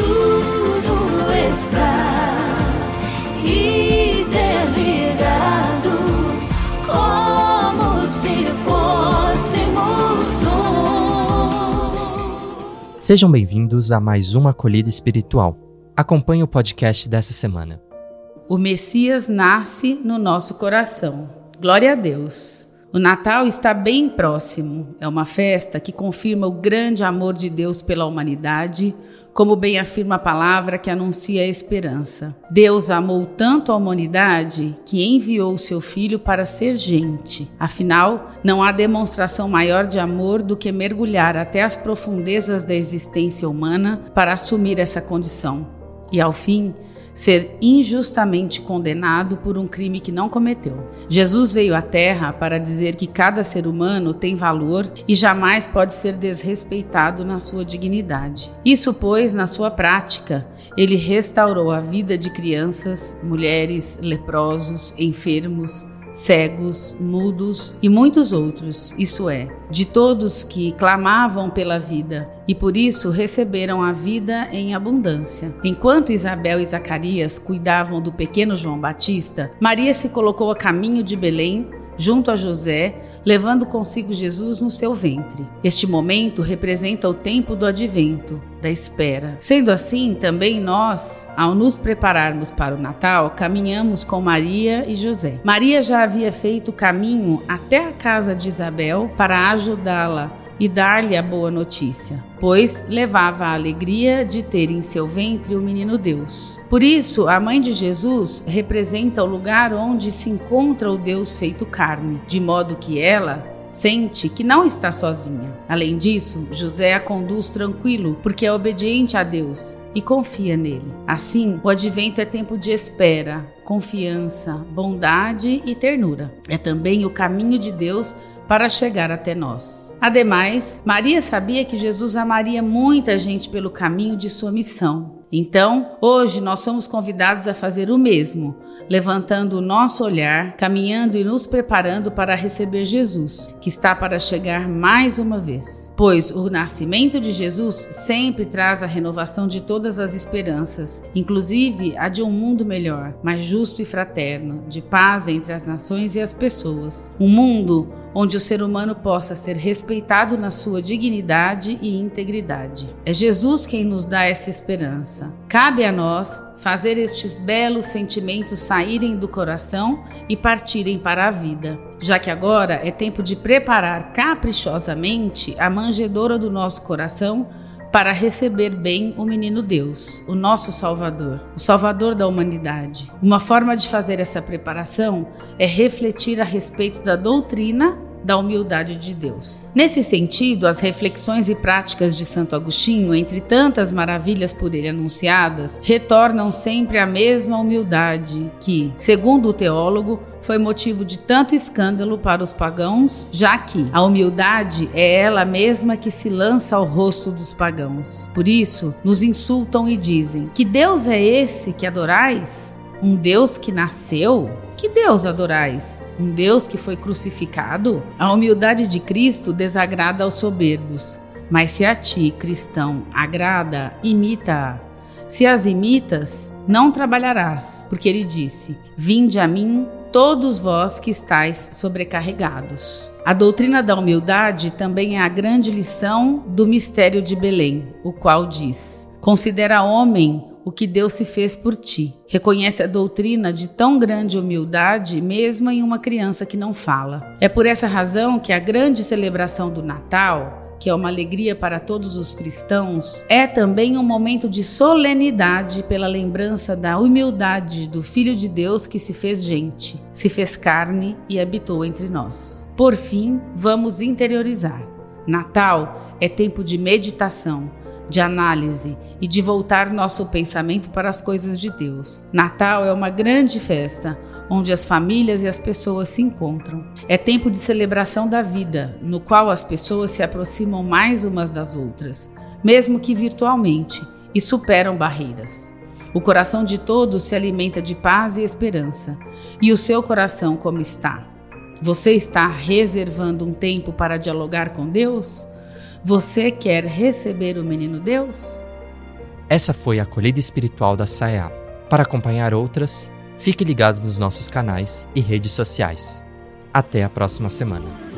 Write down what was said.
tudo está interligado, como se fôssemos um. Sejam bem-vindos a mais uma acolhida espiritual. Acompanhe o podcast dessa semana. O Messias nasce no nosso coração. Glória a Deus. O Natal está bem próximo. É uma festa que confirma o grande amor de Deus pela humanidade, como bem afirma a palavra que anuncia a esperança. Deus amou tanto a humanidade que enviou seu filho para ser gente. Afinal, não há demonstração maior de amor do que mergulhar até as profundezas da existência humana para assumir essa condição. E ao fim, ser injustamente condenado por um crime que não cometeu. Jesus veio à Terra para dizer que cada ser humano tem valor e jamais pode ser desrespeitado na sua dignidade. Isso, pois, na sua prática, ele restaurou a vida de crianças, mulheres, leprosos, enfermos, cegos, mudos e muitos outros, isso é, de todos que clamavam pela vida e por isso receberam a vida em abundância. Enquanto Isabel e Zacarias cuidavam do pequeno João Batista, Maria se colocou a caminho de Belém junto a José, levando consigo Jesus no seu ventre. Este momento representa o tempo do advento, da espera. Sendo assim, também nós, ao nos prepararmos para o Natal, caminhamos com Maria e José. Maria já havia feito o caminho até a casa de Isabel para ajudá-la e dar-lhe a boa notícia, pois levava a alegria de ter em seu ventre o menino Deus. Por isso, a mãe de Jesus representa o lugar onde se encontra o Deus feito carne, de modo que ela sente que não está sozinha. Além disso, José a conduz tranquilo, porque é obediente a Deus e confia nele. Assim, o advento é tempo de espera, confiança, bondade e ternura. É também o caminho de Deus para chegar até nós. Ademais, Maria sabia que Jesus amaria muita gente pelo caminho de sua missão. Então, hoje nós somos convidados a fazer o mesmo, levantando o nosso olhar, caminhando e nos preparando para receber Jesus, que está para chegar mais uma vez. Pois o nascimento de Jesus sempre traz a renovação de todas as esperanças, inclusive a de um mundo melhor, mais justo e fraterno, de paz entre as nações e as pessoas. Um mundo onde o ser humano possa ser respeitado na sua dignidade e integridade. É Jesus quem nos dá essa esperança. Cabe a nós fazer estes belos sentimentos saírem do coração e partirem para a vida, já que agora é tempo de preparar caprichosamente a manjedoura do nosso coração para receber bem o menino Deus, o nosso Salvador, o Salvador da humanidade. Uma forma de fazer essa preparação é refletir a respeito da doutrina da humildade de Deus. Nesse sentido, as reflexões e práticas de Santo Agostinho, entre tantas maravilhas por ele anunciadas, retornam sempre à mesma humildade que, segundo o teólogo, foi motivo de tanto escândalo para os pagãos, já que a humildade é ela mesma que se lança ao rosto dos pagãos. Por isso, nos insultam e dizem: Que Deus é esse que adorais? Um Deus que nasceu? Que Deus adorais? Um Deus que foi crucificado? A humildade de Cristo desagrada aos soberbos, mas se a ti, cristão, agrada, imita-a. Se as imitas, não trabalharás, porque ele disse: Vinde a mim, todos vós que estáis sobrecarregados. A doutrina da humildade também é a grande lição do mistério de Belém, o qual diz: Considera homem o que Deus se fez por ti. Reconhece a doutrina de tão grande humildade, mesmo em uma criança que não fala. É por essa razão que a grande celebração do Natal, que é uma alegria para todos os cristãos, é também um momento de solenidade pela lembrança da humildade do Filho de Deus que se fez gente, se fez carne e habitou entre nós. Por fim, vamos interiorizar. Natal é tempo de meditação de análise e de voltar nosso pensamento para as coisas de Deus. Natal é uma grande festa onde as famílias e as pessoas se encontram. É tempo de celebração da vida, no qual as pessoas se aproximam mais umas das outras, mesmo que virtualmente, e superam barreiras. O coração de todos se alimenta de paz e esperança. E o seu coração como está? Você está reservando um tempo para dialogar com Deus? Você quer receber o menino Deus? Essa foi a acolhida espiritual da SAEA. Para acompanhar outras, fique ligado nos nossos canais e redes sociais. Até a próxima semana.